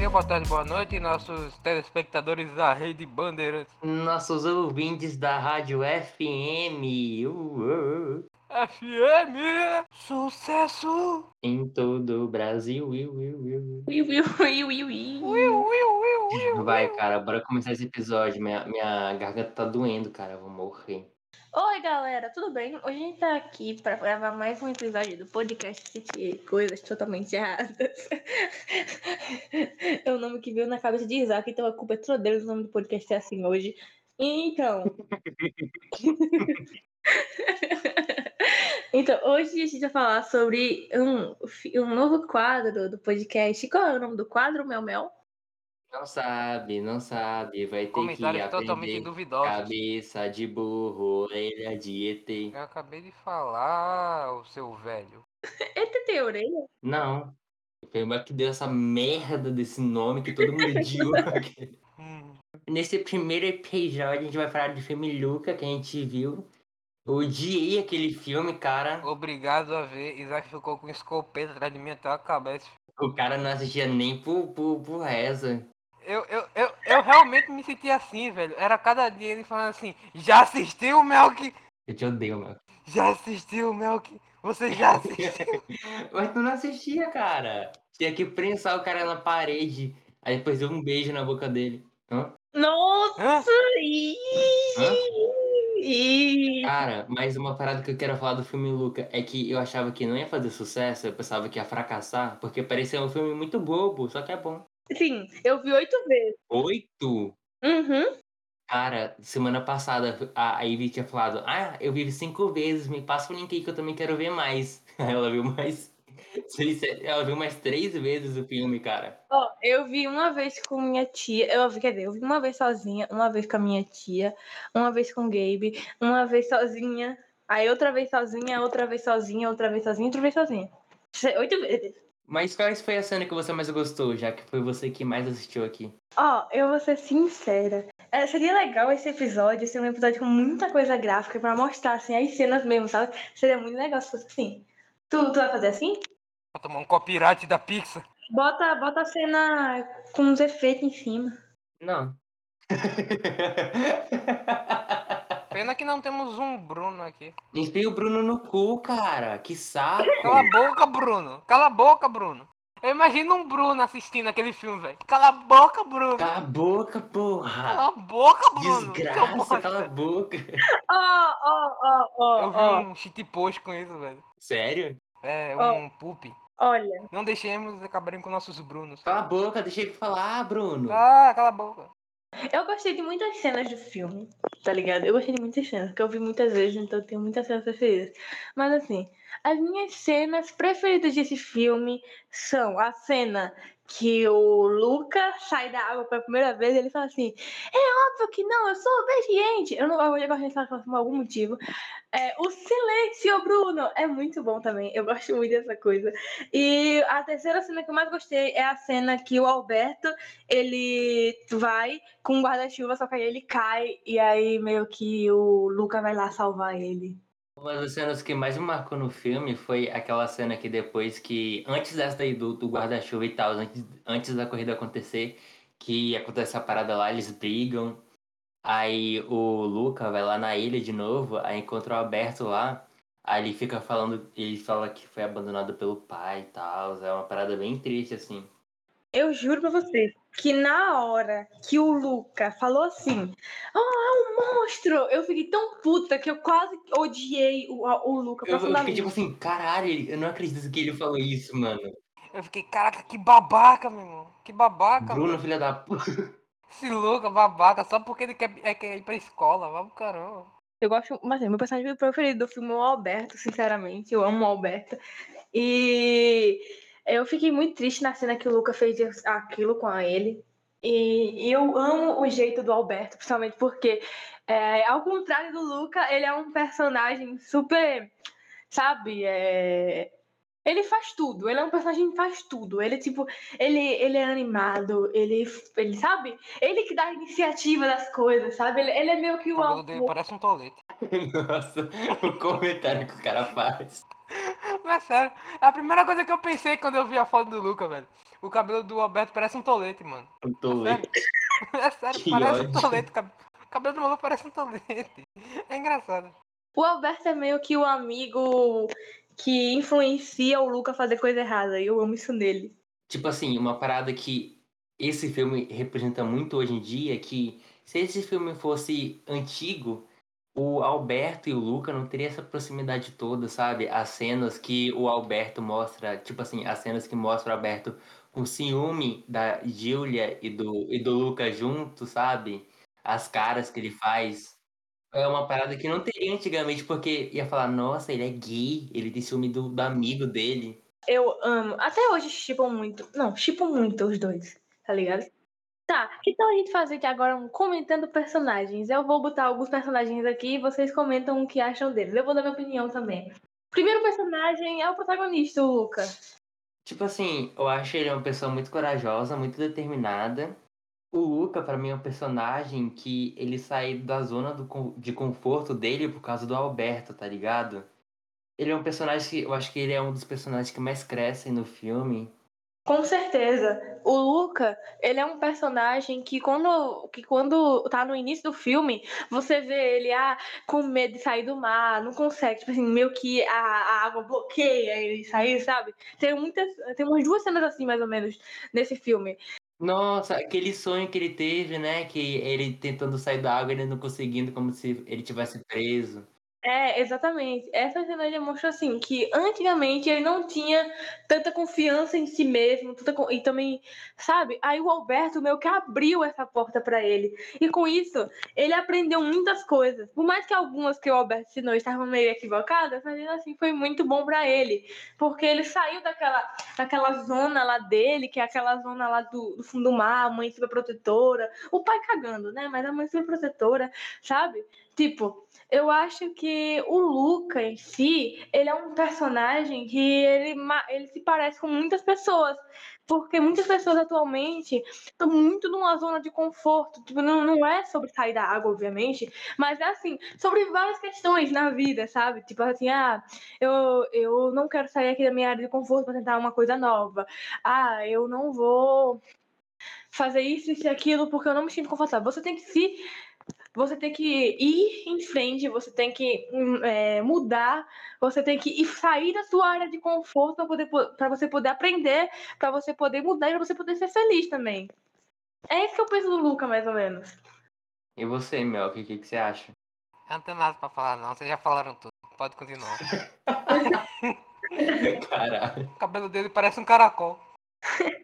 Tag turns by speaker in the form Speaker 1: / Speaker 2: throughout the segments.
Speaker 1: dia, boa tarde, boa noite, nossos telespectadores da Rede Bandeirantes.
Speaker 2: Nossos ouvintes da Rádio FM. Uh, uh,
Speaker 1: FM! Sucesso!
Speaker 2: em todo o Brasil. Vai, cara, bora começar esse episódio. Minha, minha garganta tá doendo, cara. Eu vou morrer.
Speaker 3: Oi, galera, tudo bem? Hoje a gente tá aqui pra gravar mais um episódio do podcast City Coisas Totalmente Erradas. é o nome que veio na cabeça de Isaac, então a culpa é toda dele, o nome do podcast é assim hoje. Então. então, hoje a gente vai falar sobre um, um novo quadro do podcast. Qual é o nome do quadro, Mel Mel?
Speaker 2: Não sabe, não sabe. Vai ter
Speaker 1: Comentários
Speaker 2: que
Speaker 1: totalmente
Speaker 2: aprender
Speaker 1: duvidosos.
Speaker 2: cabeça de burro, orelha de ET.
Speaker 1: Eu acabei de falar, o seu velho.
Speaker 3: Eita, tem orelha?
Speaker 2: Não. Foi o que deu essa merda desse nome que todo mundo odiou.
Speaker 1: Hum,
Speaker 2: Nesse primeiro episódio, a gente vai falar de filme Luca que a gente viu. Eu odiei aquele filme, cara.
Speaker 1: obrigado a ver. Isaac ficou com escopeta atrás de mim até a cabeça.
Speaker 2: O cara não assistia nem por, por, por reza.
Speaker 1: Eu, eu, eu, eu realmente me senti assim, velho. Era cada dia ele falando assim: Já assistiu, Melk?
Speaker 2: Eu te odeio, meu.
Speaker 1: Já assistiu, Melk? Você já assistiu?
Speaker 2: Mas tu não assistia, cara. Tinha que prensar o cara na parede. Aí depois deu um beijo na boca dele. Hã?
Speaker 3: Nossa!
Speaker 1: Hã?
Speaker 2: Hã? Cara, mas uma parada que eu quero falar do filme Luca é que eu achava que não ia fazer sucesso, eu pensava que ia fracassar, porque parecia um filme muito bobo, só que é bom.
Speaker 3: Sim, eu vi oito vezes.
Speaker 2: Oito?
Speaker 3: Uhum.
Speaker 2: Cara, semana passada a Ivy tinha falado: Ah, eu vi cinco vezes, me passa o link aí que eu também quero ver mais. Ela viu mais. Ela viu mais três vezes o filme, cara.
Speaker 3: Ó, eu vi uma vez com minha tia. Eu quer dizer, eu vi uma vez sozinha, uma vez com a minha tia, uma vez com o Gabe, uma vez sozinha, aí outra vez sozinha, outra vez sozinha, outra vez sozinha, outra vez sozinha. Oito vezes.
Speaker 2: Mas qual foi a cena que você mais gostou, já que foi você que mais assistiu aqui?
Speaker 3: Ó, eu vou ser sincera. É, seria legal esse episódio ser um episódio com muita coisa gráfica pra mostrar assim as cenas mesmo, sabe? Seria muito legal se fosse assim. Tu, tu vai fazer assim?
Speaker 1: Vou tomar um copyright da Pixar.
Speaker 3: Bota, bota a cena com uns efeitos em cima.
Speaker 2: Não.
Speaker 1: Pena que não temos um Bruno aqui.
Speaker 2: Enfia o Bruno no cu, cara. Que saco.
Speaker 1: Cala a boca, Bruno. Cala a boca, Bruno. Eu imagino um Bruno assistindo aquele filme, velho. Cala a boca, Bruno.
Speaker 2: Cala a boca, porra.
Speaker 1: Cala a boca, Bruno.
Speaker 2: Desgraça, cala a boca.
Speaker 3: Ó, ó, ó, ó,
Speaker 1: Eu vi
Speaker 3: ó.
Speaker 1: um shit post com isso, velho.
Speaker 2: Sério?
Speaker 1: É, um poop.
Speaker 3: Olha.
Speaker 1: Não deixemos acabarem com nossos Brunos.
Speaker 2: Cala a boca, deixa ele falar, Bruno.
Speaker 1: Ah, cala a boca.
Speaker 3: Eu gostei de muitas cenas do filme, tá ligado? Eu gostei de muitas cenas, porque eu vi muitas vezes, então eu tenho muitas cenas preferidas. Mas assim, as minhas cenas preferidas desse filme são a cena que o Luca sai da água pela primeira vez ele fala assim: É óbvio que não, eu sou obediente. Eu não eu gosto de falar por algum motivo. É, o silêncio, Bruno, é muito bom também. Eu gosto muito dessa coisa. E a terceira cena que eu mais gostei é a cena que o Alberto ele vai com um guarda-chuva, só que aí ele cai e aí meio que o Luca vai lá salvar ele.
Speaker 2: Uma das cenas que mais me marcou no filme foi aquela cena que depois que, antes dessa daí do, do guarda-chuva e tal, antes, antes da corrida acontecer, que acontece a parada lá, eles brigam. Aí o Luca vai lá na ilha de novo, aí encontra o Alberto lá. Aí ele fica falando, ele fala que foi abandonado pelo pai e tal. É uma parada bem triste, assim.
Speaker 3: Eu juro pra você que na hora que o Luca falou assim, oh, é um monstro, eu fiquei tão puta que eu quase odiei o, o Luca
Speaker 2: Eu, eu fiquei tipo assim, caralho, eu não acredito que ele falou isso, mano.
Speaker 1: Eu fiquei, caraca, que babaca, meu irmão. Que babaca,
Speaker 2: Bruno,
Speaker 1: mano.
Speaker 2: filha da puta.
Speaker 1: Esse louco, babaca, só porque ele quer, é, quer ir pra escola. Vamos caramba.
Speaker 3: Eu gosto, mas assim, meu personagem preferido do filme é o Alberto, sinceramente. Eu amo o Alberto. E eu fiquei muito triste na cena que o Luca fez aquilo com ele. E, e eu amo o jeito do Alberto, principalmente porque, é, ao contrário do Luca, ele é um personagem super, sabe? é, Ele faz tudo, ele é um personagem que faz tudo. Ele, tipo, ele, ele é animado, ele, ele, sabe? Ele que dá a iniciativa das coisas, sabe? Ele, ele é meio que
Speaker 1: O
Speaker 3: o.
Speaker 1: dele parece um tolete.
Speaker 2: Nossa, o comentário que o cara faz.
Speaker 1: Mas é sério, é a primeira coisa que eu pensei quando eu vi a foto do Luca, velho. o cabelo do Alberto parece um tolete, mano.
Speaker 2: Um tolete.
Speaker 1: É sério,
Speaker 2: Que
Speaker 1: parece um
Speaker 2: ódio.
Speaker 1: tolete. cab- O cabelo do maluco parece um tolete. É engraçado.
Speaker 3: O Alberto é meio que o amigo que influencia o Luca a fazer coisa errada. E eu amo isso nele.
Speaker 2: Tipo assim, uma parada que esse filme representa muito hoje em dia, é que se esse filme fosse antigo, o Alberto e o Luca não teria essa proximidade toda, sabe? As cenas que o Alberto mostra, tipo assim, as cenas que mostra o Alberto com ciúme da Júlia e do, e do Luca junto, sabe? As caras que ele faz. É uma parada que não teria antigamente, porque ia falar, nossa, ele é gay, ele tem ciúme do, do amigo dele.
Speaker 3: Eu amo. Até hoje chipam muito. Não, chipam muito os dois, tá ligado? Tá, tal a gente fazer aqui agora um comentando personagens? Eu vou botar alguns personagens aqui e vocês comentam o que acham deles. Eu vou dar minha opinião também. Primeiro personagem é o protagonista, o Luca.
Speaker 2: Tipo assim, eu acho ele uma pessoa muito corajosa, muito determinada. O Luca, pra mim, é um personagem que ele sai da zona do, de conforto dele por causa do Alberto, tá ligado? Ele é um personagem que eu acho que ele é um dos personagens que mais crescem no filme.
Speaker 3: Com certeza. O Luca, ele é um personagem que quando, que quando tá no início do filme, você vê ele ah, com medo de sair do mar, não consegue, tipo assim, meio que a, a água bloqueia ele sair, sabe? Tem muitas, tem umas duas cenas assim, mais ou menos, nesse filme.
Speaker 2: Nossa, aquele sonho que ele teve, né? Que ele tentando sair da água, ele não conseguindo, como se ele tivesse preso.
Speaker 3: É, exatamente. Essa cena demonstra assim que antigamente ele não tinha tanta confiança em si mesmo, con- e também, sabe? Aí o Alberto meio que abriu essa porta pra ele. E com isso, ele aprendeu muitas coisas. Por mais que algumas que o Alberto ensinou estavam meio equivocadas, mas ainda assim foi muito bom pra ele, porque ele saiu daquela, daquela zona lá dele, que é aquela zona lá do, do fundo do mar, a mãe super protetora, o pai cagando, né? Mas a mãe super protetora, sabe? Tipo, eu acho que o Luca em si, ele é um personagem que ele, ele se parece com muitas pessoas. Porque muitas pessoas atualmente estão muito numa zona de conforto. Tipo, não, não é sobre sair da água, obviamente, mas é assim, sobre várias questões na vida, sabe? Tipo assim, ah, eu, eu não quero sair aqui da minha área de conforto para tentar uma coisa nova. Ah, eu não vou fazer isso e aquilo porque eu não me sinto confortável. Você tem que se você tem que ir em frente, você tem que hum, é, mudar, você tem que ir sair da sua área de conforto para poder para você poder aprender, para você poder mudar e para você poder ser feliz também. É isso que eu penso do Luca, mais ou menos.
Speaker 2: E você, Mel, o que, que, que você acha?
Speaker 1: Eu não tenho nada pra falar, não. Vocês já falaram tudo. Pode continuar.
Speaker 2: Caralho.
Speaker 1: O cabelo dele parece um caracol.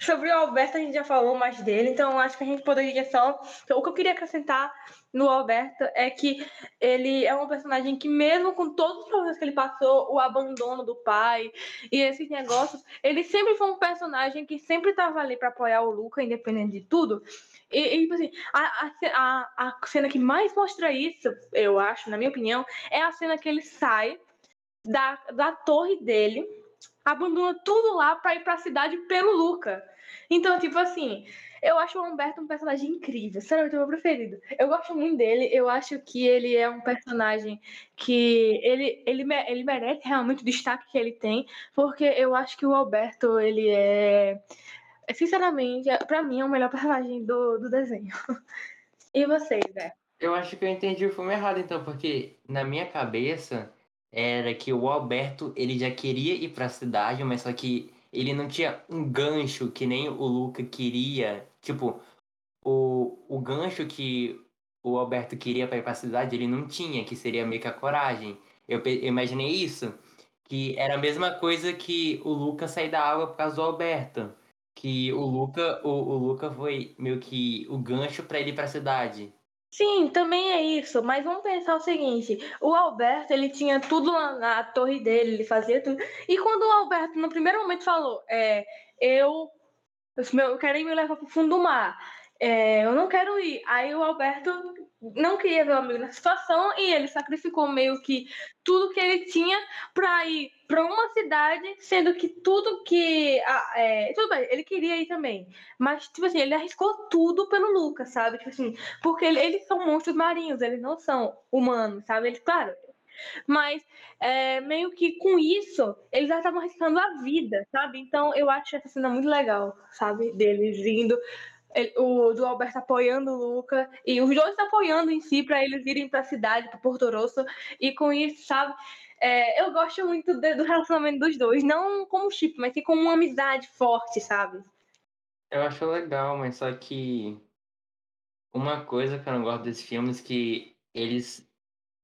Speaker 3: Sobre o Alberto, a gente já falou mais dele, então acho que a gente poderia só. então, o que eu queria acrescentar no Alberto é que ele é um personagem que, mesmo com todos os problemas que ele passou, o abandono do pai e esses negócios, ele sempre foi um personagem que sempre estava ali para apoiar o Luca, independente de tudo. E, e, tipo assim, a, a, a, a cena que mais mostra isso, eu acho, na minha opinião, é a cena que ele sai da, da torre dele abandona tudo lá pra ir pra cidade pelo Luca. Então, tipo assim, eu acho o Humberto um personagem incrível. Sério, é o meu preferido. Eu gosto muito dele. Eu acho que ele é um personagem que ele, ele, ele merece realmente o destaque que ele tem, porque eu acho que o Alberto, ele é. Sinceramente, é- pra mim é o melhor personagem do, do desenho. E vocês, né?
Speaker 2: Eu acho que eu entendi o filme errado, então, porque na minha cabeça era que o Alberto ele já queria ir pra cidade, mas só que ele não tinha um gancho que nem o Luca queria. Tipo, o, o gancho que o Alberto queria pra ir pra cidade, ele não tinha, que seria meio que a coragem. Eu, eu imaginei isso, que era a mesma coisa que o Luca sair da água por causa do Alberto. Que o Luca, o, o Luca foi meio que o gancho pra ele ir pra cidade.
Speaker 3: Sim, também é isso, mas vamos pensar o seguinte: o Alberto ele tinha tudo lá na torre dele, ele fazia tudo. E quando o Alberto, no primeiro momento, falou: é, eu, eu quero ir me levar pro fundo do mar, é, eu não quero ir. Aí o Alberto não queria ver o amigo nessa situação e ele sacrificou meio que tudo que ele tinha pra ir pra uma cidade, sendo que tudo que. é, tudo bem, ele queria ir também. Mas, tipo assim, ele arriscou tudo pelo Lucas, sabe? Tipo assim, porque ele- eles são monstros marinhos, eles não são humanos, sabe? Eles, claro, Mas é, meio que com isso, eles já estavam arriscando a vida, sabe? Então eu acho essa cena muito legal, sabe? Deles indo. Ele- o do Alberto apoiando o Luca e os dois apoiando em si para eles irem para a cidade, para Porto Rosso, e com isso, sabe? É, eu gosto muito de- do relacionamento dos dois, não como chip, mas sim como uma amizade forte, sabe?
Speaker 2: Eu acho legal, mas só que uma coisa que eu não gosto desses filmes que eles.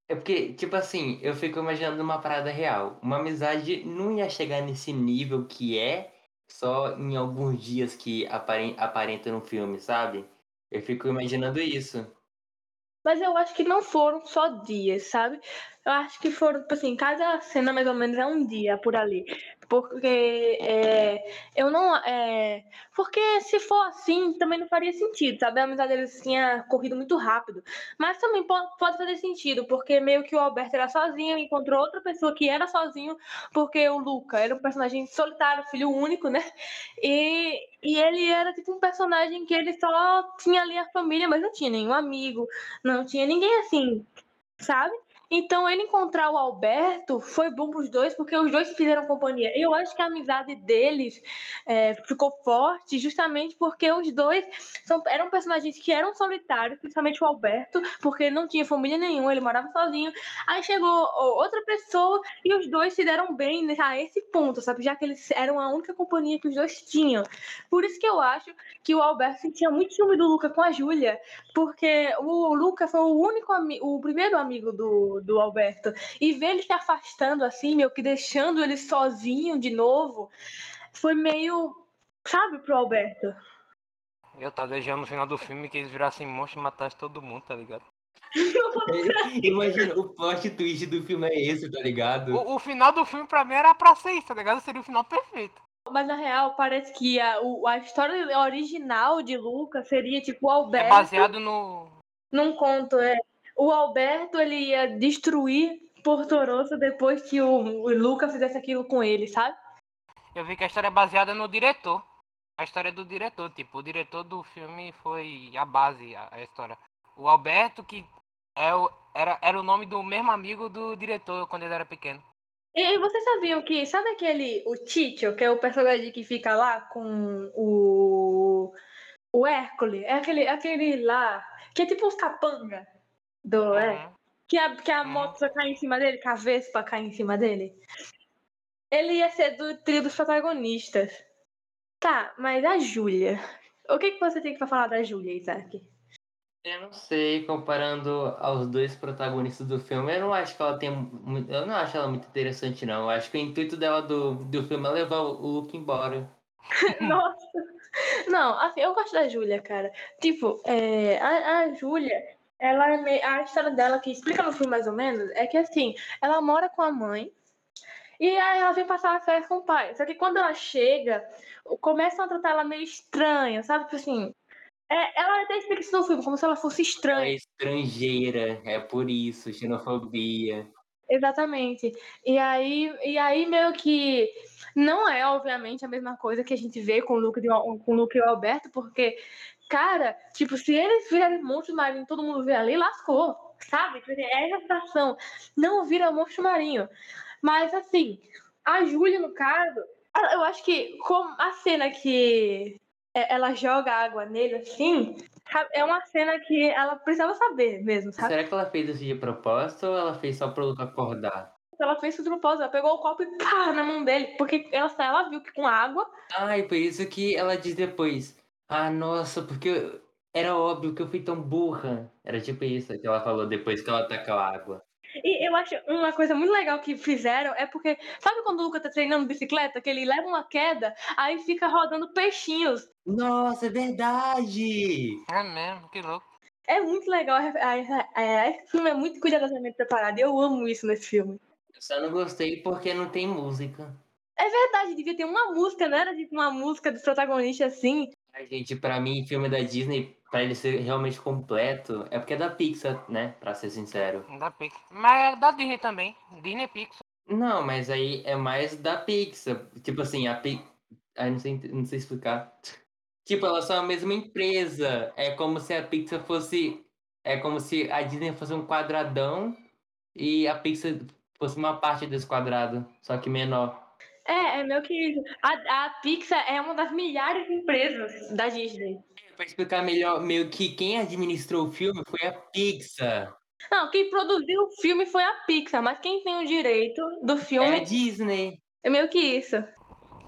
Speaker 2: É porque, tipo assim, eu fico imaginando uma parada real. Uma amizade não ia chegar nesse nível que é só em alguns dias que aparen- aparenta no filme, sabe? Eu fico imaginando isso.
Speaker 3: Mas eu acho que não foram só dias, sabe? Eu acho que foram, tipo assim, cada cena mais ou menos é um dia por ali. Porque é, eu não. É, porque se for assim, também não faria sentido, sabe? A amizade deles tinha corrido muito rápido. Mas também po- pode fazer sentido, porque meio que o Alberto era sozinho, encontrou outra pessoa que era sozinho, porque o Luca era um personagem solitário, filho único, né? E, e ele era tipo um personagem que ele só tinha ali a família, mas não tinha nenhum amigo, não tinha ninguém assim, sabe? Então ele encontrar o Alberto foi bom pros dois, porque os dois se fizeram companhia. Eu acho que a amizade deles é, ficou forte justamente porque os dois são, eram personagens que eram solitários, principalmente o Alberto, porque ele não tinha família nenhuma, ele morava sozinho. Aí chegou outra pessoa e os dois se deram bem a esse ponto, sabe? Já que eles eram a única companhia que os dois tinham. Por isso que eu acho que o Alberto sentia muito ciúme do Luca com a Júlia, porque o Luca foi o único o primeiro amigo do, do Alberto. E ver ele se afastando assim, meio que deixando ele sozinho de novo, foi meio, sabe, pro Alberto.
Speaker 1: Eu tava desejando no final do filme que eles virassem monstros e matassem todo mundo, tá ligado?
Speaker 2: Imagina, o plot twist do filme é esse, tá ligado?
Speaker 1: O, o final do filme pra mim era pra ser isso, tá ligado? Seria o final perfeito.
Speaker 3: Mas na real, parece que a, o- a história original de Luca seria tipo o
Speaker 1: É
Speaker 3: Alberto.
Speaker 1: baseado no.
Speaker 3: Num conto, é. O Alberto ele ia destruir Porto Rosso depois que o, o Luca fizesse aquilo com ele, sabe?
Speaker 1: Eu vi que a história é baseada no diretor. A história do diretor, tipo, o diretor do filme foi a base, a, a história. O Alberto, que é o, era, era o nome do mesmo amigo do diretor quando ele era pequeno.
Speaker 3: E, e vocês sabiam que, sabe aquele, o Tito, que é o personagem que fica lá com o, o Hércules? É aquele, aquele lá, que é tipo os capanga do, é,
Speaker 1: Uhum.
Speaker 3: que a, que a
Speaker 1: Uhum.
Speaker 3: moto cai em cima dele, que a Vespa cai em cima dele. Ele ia ser do trio dos protagonistas. Tá, mas a Júlia. O que, que você tem pra falar da Júlia, Isaac?
Speaker 2: Eu não sei, comparando aos dois protagonistas do filme, eu não acho que ela tem. Eu não acho ela muito interessante, não. Eu acho que o intuito dela do, do filme é levar o o Luke embora.
Speaker 3: Nossa. Não, assim, eu gosto da Júlia, cara. Tipo, é, a, a Júlia, ela é meio, a história dela que explica no filme mais ou menos é que assim, ela mora com a mãe e aí ela vem passar as férias com o pai. Só que quando ela chega, começam a tratar ela meio estranha, sabe? Tipo assim, é, ela até explica isso no filme, como se ela fosse
Speaker 2: Ela é
Speaker 3: estranha.
Speaker 2: estrangeira, é por isso, xenofobia.
Speaker 3: Exatamente. E aí, e aí meio que não é, obviamente, a mesma coisa que a gente vê com o Luke, e o- com o Luke e o Alberto, porque, cara, tipo, se eles virarem monstro marinho e todo mundo vê ali, lascou, sabe? Porque É situação. Não vira monstro marinho. Mas, assim, a Júlia, no caso, eu acho que como a cena que é, ela joga água nele, assim, é uma cena que ela precisava saber mesmo, sabe?
Speaker 2: Será que ela fez isso de propósito ou ela fez só Luke acordar?
Speaker 3: Ela fez isso de propósito, ela pegou o copo e pá na mão dele, porque ela, ela viu que com água.
Speaker 2: Ah, e por isso que ela diz depois. Ah, nossa, porque era óbvio que eu fui tão burra. Era tipo isso que ela falou depois que ela tacou a água.
Speaker 3: E eu acho uma coisa muito legal que fizeram é porque, sabe quando o Luca tá treinando bicicleta, que ele leva uma queda, aí fica rodando peixinhos.
Speaker 2: Nossa, é verdade!
Speaker 1: É mesmo, que louco.
Speaker 3: É muito legal. é- é- é- Esse filme é muito cuidadosamente preparado. Eu amo isso nesse filme.
Speaker 2: Eu só não gostei porque não tem música.
Speaker 3: É verdade, devia ter uma música, não era tipo uma música dos protagonistas assim.
Speaker 2: Ai, gente, pra mim, filme da Disney, pra ele ser realmente completo, é porque é da Pixar, né? Pra ser sincero.
Speaker 1: Da Pixar. Mas é da Disney também. Disney Pixar.
Speaker 2: Não, mas aí é mais da Pixar. Tipo assim, a Pixar. Ai, não sei, não sei explicar. Tipo, elas são a mesma empresa. É como se a Pixar fosse. É como se a Disney fosse um quadradão e a Pixar fosse uma parte desse quadrado, só que menor.
Speaker 3: É, é meio que isso. A, a Pixar é uma das milhares de empresas da Disney.
Speaker 2: Pra explicar melhor, meio que quem administrou o filme foi a Pixar.
Speaker 3: Não, quem produziu o filme foi a Pixar, mas quem tem o direito do filme
Speaker 2: É a Disney,
Speaker 3: é meio que isso.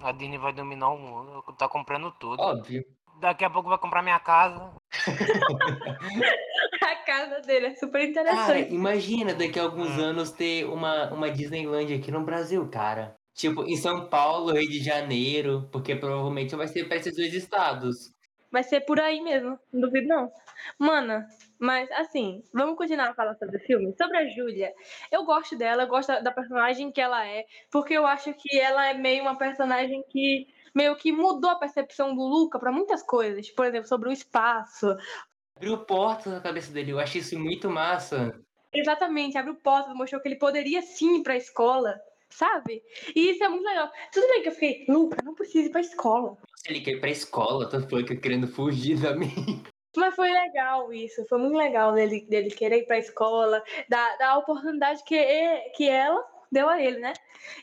Speaker 1: A Disney vai dominar o mundo, tá comprando tudo.
Speaker 2: óbvio.
Speaker 1: Daqui a pouco vai comprar minha casa.
Speaker 3: A casa dele é super
Speaker 2: Cara,
Speaker 3: interessante.
Speaker 2: imagina daqui a alguns
Speaker 1: Hum.
Speaker 2: anos ter uma, uma Disneyland aqui no Brasil, cara. Tipo, em São Paulo, Rio de Janeiro, porque provavelmente vai ser para esses dois estados.
Speaker 3: Vai ser por aí mesmo, não duvido não. Mana, mas assim, vamos continuar a falar sobre o filme. Sobre a Júlia, eu gosto dela, eu gosto da- personagem que ela é, porque eu acho que ela é meio uma personagem que meio que mudou a percepção do Luca para muitas coisas. Por exemplo, sobre o espaço.
Speaker 2: Abriu portas na cabeça dele, eu acho isso muito massa.
Speaker 3: Exatamente, abriu portas, mostrou que ele poderia sim ir pra escola, sabe? E isso é muito legal. Tudo bem que eu fiquei, Luca, não precisa ir pra escola.
Speaker 2: Se ele quer ir pra escola, tanto foi que querendo fugir da mim.
Speaker 3: Mas foi legal isso, foi muito legal dele, dele querer ir pra escola, da, da oportunidade que, que ela deu a ele, né?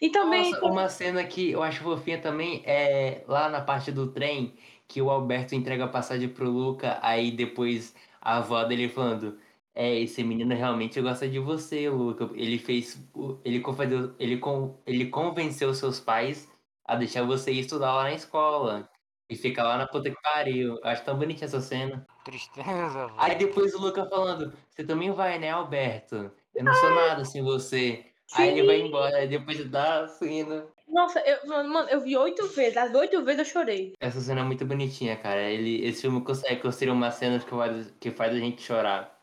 Speaker 3: E também.
Speaker 2: Nossa, uma cena que eu acho fofinha também é lá na parte do trem, que o Alberto entrega a passagem pro Luca, aí depois a avó dele falando. É, esse menino realmente gosta de você, Luca. Ele fez. Ele, convenceu- ele, con- ele convenceu seus pais a deixar você ir estudar lá na escola. E ficar lá na puta que pariu. Acho tão bonitinha essa cena.
Speaker 1: Tristeza, velho.
Speaker 2: Aí depois o Luca falando, você também vai, né, Alberto? Eu não sou nada sem você. Aí ele vai
Speaker 3: Sim.
Speaker 2: embora, aí depois dá a cena.
Speaker 3: Nossa, eu, mano, mano, eu vi oito vezes, as oito vezes eu chorei.
Speaker 2: Essa cena é muito bonitinha, cara. Ele, esse filme consegue construir umas cenas que faz, que faz a gente chorar.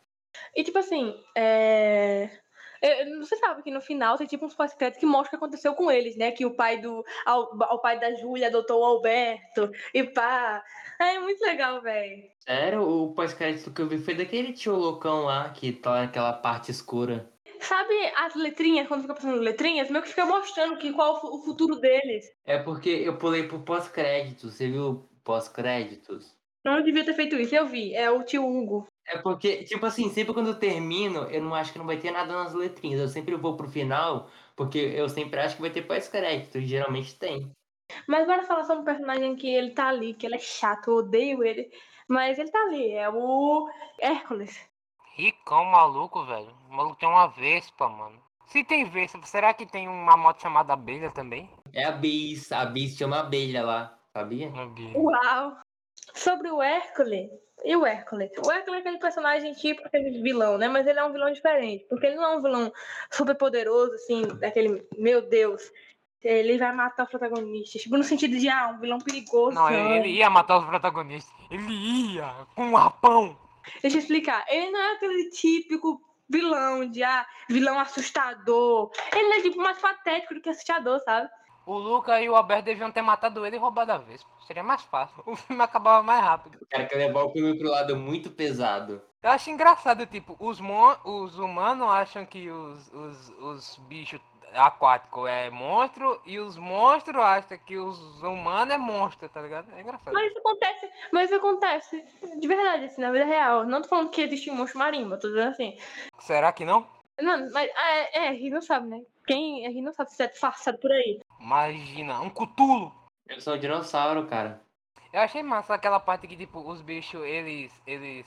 Speaker 3: E tipo assim, é. eu- Você sabe que no final tem tipo uns pós-créditos que mostram o que aconteceu com eles, né? Que o pai do. O pai da Júlia adotou o Alberto. E pá. É muito legal, velho.
Speaker 2: Sério, o pós-crédito que eu vi foi daquele tio loucão lá, que tá naquela parte escura.
Speaker 3: Sabe as letrinhas, quando fica passando letrinhas, meio que fica mostrando que qual o futuro deles.
Speaker 2: É porque eu pulei pro pós-crédito. Você viu pós-créditos?
Speaker 3: Não devia ter feito isso, eu vi. É o tio Hugo.
Speaker 2: É porque, tipo assim, sempre quando eu termino, eu não acho que não vai ter nada nas letrinhas. Eu sempre vou pro final, porque eu sempre acho que vai ter pós-crédito. E geralmente tem.
Speaker 3: Mas bora falar sobre um personagem que ele tá ali, que ele é chato, eu odeio ele. Mas ele tá ali, é o Hércules.
Speaker 1: Ricão maluco, velho. O maluco tem uma Vespa, mano. Se tem Vespa, será que tem uma moto chamada Abelha também?
Speaker 2: É a Bis. A Bis chama abelha lá, sabia?
Speaker 1: Abelha.
Speaker 3: Uau! Sobre o Hércules. E o Hércules? O Hércules é aquele personagem tipo aquele vilão, né? Mas ele é um vilão diferente. Porque ele não é um vilão super poderoso, assim, daquele, meu Deus, ele vai matar os protagonistas. Tipo, no sentido de, ah, um vilão perigoso.
Speaker 1: Não, ele, ele ia matar os protagonistas. Ele ia com um arpão.
Speaker 3: Deixa eu explicar. Ele não é aquele típico vilão de, ah, vilão assustador. Ele é, tipo, mais patético do que assustador, sabe?
Speaker 1: O Luca e o Alberto deviam ter matado ele e roubado a Vespa. Seria mais fácil. O filme acabava mais rápido.
Speaker 2: O cara quer levar o filme pro lado muito pesado.
Speaker 1: Eu acho engraçado, tipo, os, mon os humanos acham que os, os, os bichos aquáticos é monstro e os monstros acham que os humanos é monstro, tá ligado? É engraçado.
Speaker 3: Mas isso acontece, mas isso acontece de verdade, assim, na vida real. Não tô falando que existe um monstro marinho, mas tô dizendo assim.
Speaker 1: Será que não?
Speaker 3: Não, mas é, é, a gente não sabe, né? Quem, a gente não sabe se é disfarçado por aí.
Speaker 1: Imagina, um cutulo.
Speaker 2: Eu sou um dinossauro, cara.
Speaker 1: Eu achei massa aquela parte que, tipo, os bichos, eles, eles,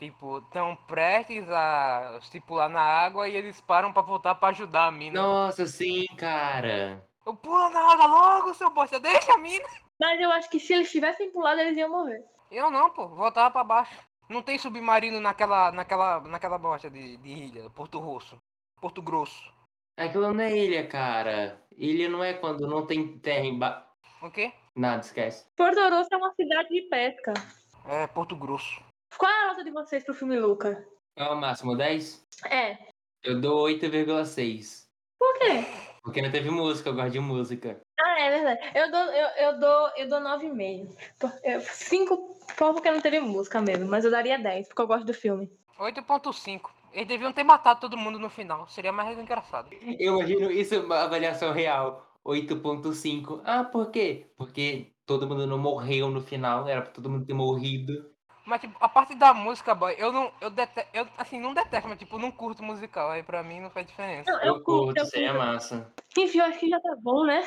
Speaker 1: tipo, tão prestes a se pular na água e eles param pra voltar pra ajudar a mina.
Speaker 2: Nossa, sim, cara.
Speaker 1: Eu pulo na água logo, seu bosta, deixa a mina.
Speaker 3: Mas eu acho que se eles tivessem pulado, eles iam morrer.
Speaker 1: Eu não, pô, voltava pra baixo. Não tem submarino naquela, naquela, naquela bosta de, de ilha, Porto Rosso, Porto Grosso.
Speaker 2: Aquilo não é ilha, cara. Ilha não é quando não tem terra embaixo.
Speaker 1: O quê?
Speaker 2: Nada, esquece.
Speaker 3: Porto Grosso é uma cidade de pesca.
Speaker 1: É Porto Grosso.
Speaker 3: Qual é a nota de vocês pro filme Luca?
Speaker 2: Qual é o máximo? 10?
Speaker 3: É.
Speaker 2: Eu dou 8,6.
Speaker 3: Por quê?
Speaker 2: Porque não teve música, eu gosto de música.
Speaker 3: Ah, é verdade. Eu dou, eu, eu dou, eu dou 9,5. 5 só porque não teve música mesmo, mas eu daria 10, porque eu gosto do filme.
Speaker 1: 8.5. Eles deviam ter matado todo mundo no final. Seria mais engraçado.
Speaker 2: Eu imagino isso uma avaliação real. 8,5. Ah, por quê? Porque todo mundo não morreu no final, era pra todo mundo ter morrido.
Speaker 1: Mas, tipo, a parte da música, boy, eu não. Eu detesto. Eu, assim, não detesto, mas, tipo, não curto musical. Aí pra mim não faz diferença.
Speaker 3: Não,
Speaker 2: Eu curto,
Speaker 3: eu
Speaker 2: seria
Speaker 3: curto.
Speaker 2: massa.
Speaker 3: Enfim, eu acho que já tá bom, né?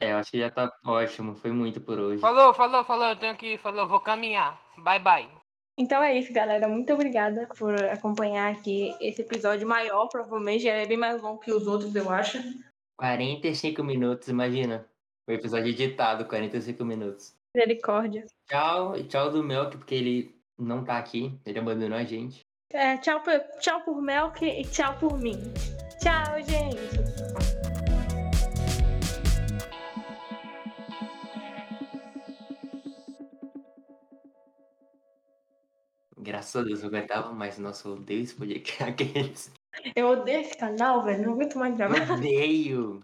Speaker 2: É, eu acho que já tá ótimo. Foi muito por hoje.
Speaker 1: Falou, falou, falou. Eu tenho que ir. Falou, vou caminhar. Bye, bye.
Speaker 3: Então é isso, galera. Muito obrigada por acompanhar aqui esse episódio maior, provavelmente. É bem mais longo que os outros, eu acho.
Speaker 2: 45 minutos, imagina. O episódio editado, 45 minutos.
Speaker 3: Misericórdia.
Speaker 2: Tchau, tchau do Melk, porque ele não tá aqui. Ele abandonou a gente.
Speaker 3: É, tchau, por, tchau por Melk e tchau por mim. Tchau, gente.
Speaker 2: Graças a Deus, eu aguentava mais. Nossa, eu odeio esse podcast. Aqueles.
Speaker 3: Eu odeio esse canal, velho. Não aguento mais gravar.
Speaker 2: Odeio.